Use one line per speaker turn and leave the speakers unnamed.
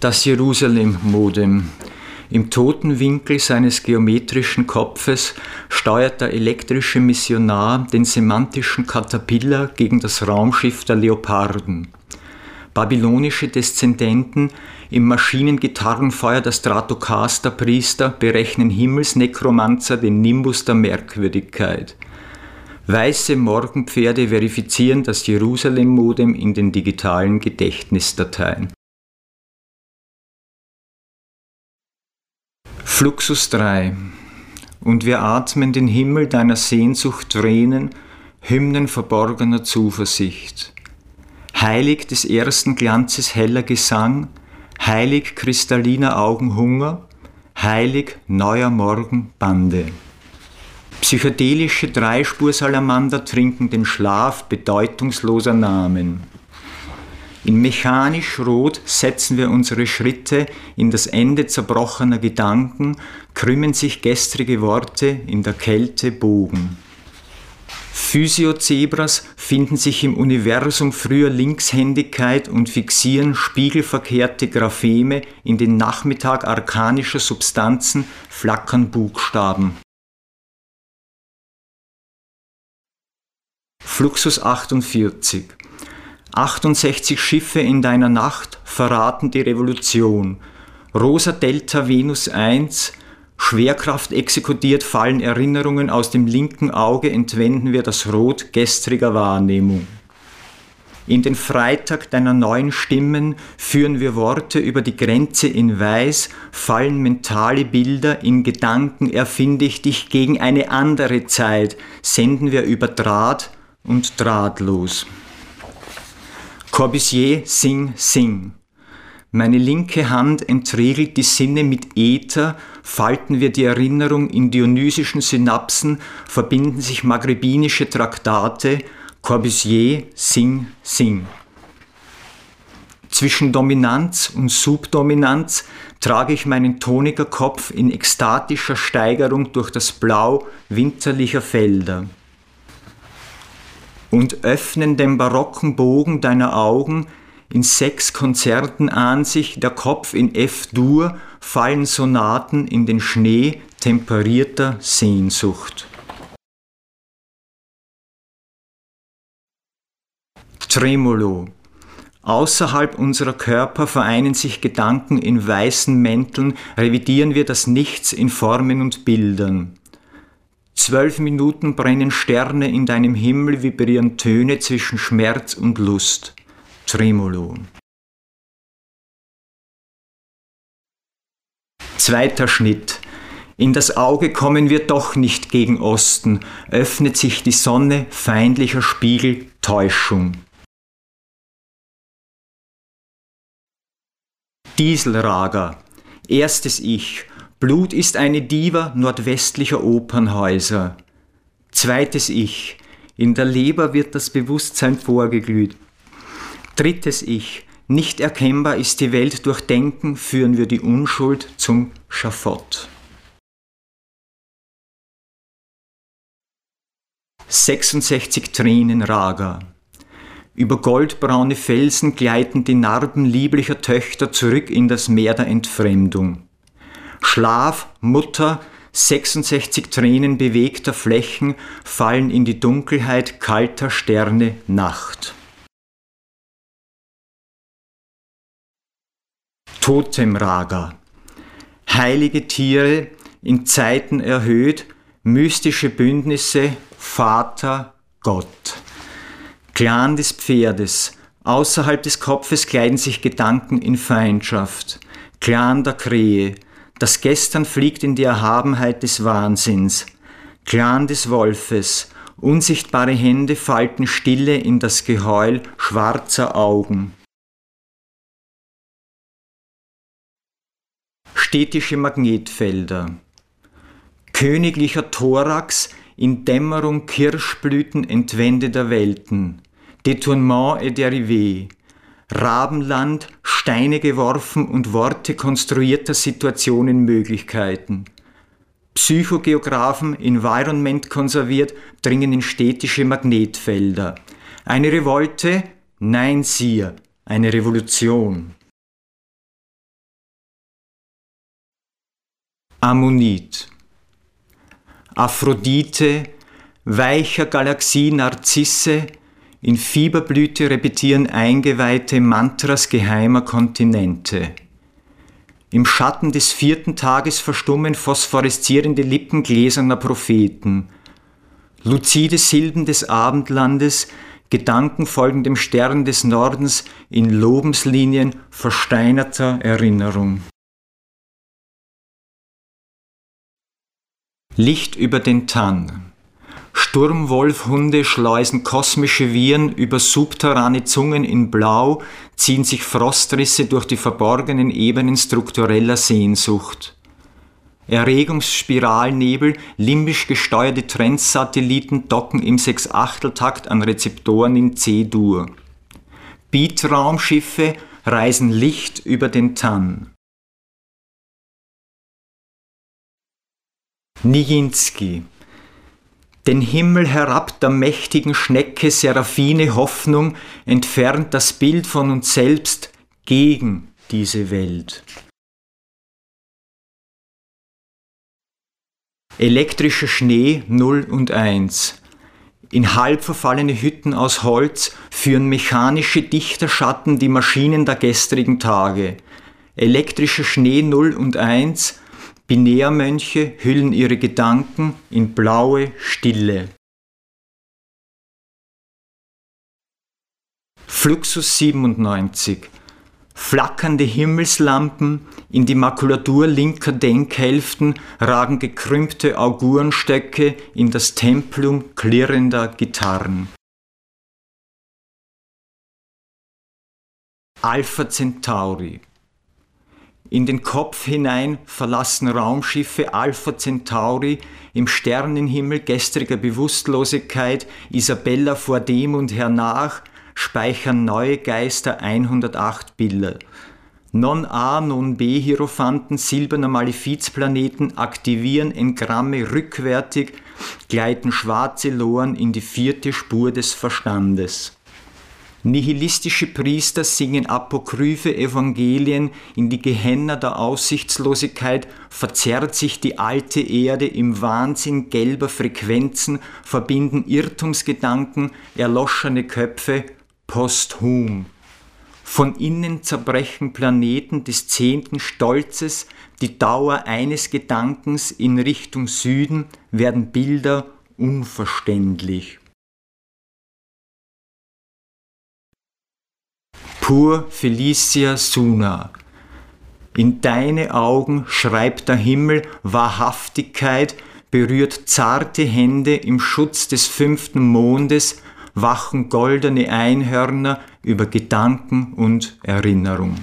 Das Jerusalem-Modem. Im toten Winkel seines geometrischen Kopfes steuert der elektrische Missionar den semantischen Caterpillar gegen das Raumschiff der Leoparden. Babylonische Deszendenten im Maschinengitarrenfeuer der Stratocaster-Priester berechnen Himmelsnekromanzer den Nimbus der Merkwürdigkeit. Weiße Morgenpferde verifizieren das Jerusalem-Modem in den digitalen Gedächtnisdateien. Fluxus 3 Und wir atmen den Himmel deiner Sehnsucht Tränen, Hymnen verborgener Zuversicht. Heilig des ersten Glanzes heller Gesang, heilig kristalliner Augenhunger, heilig neuer Morgen Bande. Psychedelische Dreispursalamander trinken den Schlaf bedeutungsloser Namen. In mechanisch Rot setzen wir unsere Schritte in das Ende zerbrochener Gedanken, krümmen sich gestrige Worte in der Kälte Bogen. Physiozebras finden sich im Universum früher Linkshändigkeit und fixieren spiegelverkehrte Grapheme in den Nachmittag arkanischer Substanzen, flackern Buchstaben. Fluxus 48 68 Schiffe in deiner Nacht verraten die Revolution. Rosa Delta Venus 1, Schwerkraft exekutiert, fallen Erinnerungen aus dem linken Auge, entwenden wir das Rot gestriger Wahrnehmung. In den Freitag deiner neuen Stimmen führen wir Worte über die Grenze in Weiß, fallen mentale Bilder, in Gedanken erfinde ich dich gegen eine andere Zeit, senden wir über Draht und drahtlos. Corbusier, sing, sing. Meine linke Hand entriegelt die Sinne mit Äther, falten wir die Erinnerung in dionysischen Synapsen, verbinden sich maghrebinische Traktate, Corbusier, sing, sing. Zwischen Dominanz und Subdominanz trage ich meinen Tonikerkopf in ekstatischer Steigerung durch das Blau winterlicher Felder und öffnen den barocken Bogen deiner Augen, in sechs Konzerten an sich der Kopf in F-Dur, fallen Sonaten in den Schnee temperierter Sehnsucht. Tremolo. Außerhalb unserer Körper vereinen sich Gedanken in weißen Mänteln, revidieren wir das Nichts in Formen und Bildern. Zwölf Minuten brennen Sterne in deinem Himmel, vibrieren Töne zwischen Schmerz und Lust. Tremolo. Zweiter Schnitt. In das Auge kommen wir doch nicht gegen Osten, öffnet sich die Sonne, feindlicher Spiegel, Täuschung. Dieselrager. Erstes Ich. Blut ist eine Diva nordwestlicher Opernhäuser. Zweites Ich. In der Leber wird das Bewusstsein vorgeglüht. Drittes Ich. Nicht erkennbar ist die Welt durch Denken, führen wir die Unschuld zum Schafott. 66 Tränen Raga. Über goldbraune Felsen gleiten die Narben lieblicher Töchter zurück in das Meer der Entfremdung. Schlaf, Mutter, 66 Tränen bewegter Flächen fallen in die Dunkelheit kalter Sterne Nacht. Totemraga. Heilige Tiere, in Zeiten erhöht, mystische Bündnisse, Vater, Gott. Clan des Pferdes, außerhalb des Kopfes kleiden sich Gedanken in Feindschaft. Clan der Krähe, das Gestern fliegt in die Erhabenheit des Wahnsinns. Clan des Wolfes, unsichtbare Hände falten Stille in das Geheul schwarzer Augen. Städtische Magnetfelder. Königlicher Thorax in Dämmerung Kirschblüten Entwände der Welten. Détournement et dérivé. Rabenland, Steine geworfen und Worte konstruierter Situationen Möglichkeiten. Psychogeographen, Environment konserviert, dringen in städtische Magnetfelder. Eine Revolte? Nein, siehe, eine Revolution. Ammonit. Aphrodite, weicher Galaxie Narzisse, in Fieberblüte repetieren Eingeweihte Mantras geheimer Kontinente. Im Schatten des vierten Tages verstummen phosphoreszierende Lippen gläserner Propheten. Luzide Silben des Abendlandes, Gedanken folgen dem Stern des Nordens in Lobenslinien versteinerter Erinnerung. Licht über den Tann. Sturmwolfhunde schleusen kosmische Viren über subterrane Zungen in Blau, ziehen sich Frostrisse durch die verborgenen Ebenen struktureller Sehnsucht. Erregungsspiralnebel, limbisch gesteuerte Trendsatelliten docken im Sechsachteltakt an Rezeptoren in C-Dur. Beatraumschiffe reisen Licht über den Tann. Nijinsky den Himmel herab der mächtigen Schnecke Seraphine Hoffnung entfernt das Bild von uns selbst gegen diese Welt. Elektrischer Schnee 0 und 1. In halb verfallene Hütten aus Holz führen mechanische Dichterschatten die Maschinen der gestrigen Tage. Elektrischer Schnee 0 und 1 Binärmönche hüllen ihre Gedanken in blaue Stille. Fluxus 97 Flackernde Himmelslampen, in die Makulatur linker Denkhälften ragen gekrümmte Augurenstöcke in das Templum klirrender Gitarren. Alpha Centauri in den Kopf hinein verlassen Raumschiffe Alpha Centauri im Sternenhimmel gestriger Bewusstlosigkeit, Isabella vor dem und hernach, speichern neue Geister 108 Bilder. Non-A, Non-B Hierophanten silberner Malefizplaneten aktivieren Engramme rückwärtig, gleiten schwarze Loren in die vierte Spur des Verstandes. Nihilistische Priester singen apokryphe Evangelien, in die Gehenna der Aussichtslosigkeit verzerrt sich die alte Erde im Wahnsinn gelber Frequenzen, verbinden Irrtumsgedanken, erloschene Köpfe posthum. Von innen zerbrechen Planeten des zehnten Stolzes, die Dauer eines Gedankens in Richtung Süden werden Bilder unverständlich. Pur Felicia Suna. In deine Augen schreibt der Himmel Wahrhaftigkeit, berührt zarte Hände im Schutz des fünften Mondes, wachen goldene Einhörner über Gedanken und Erinnerung.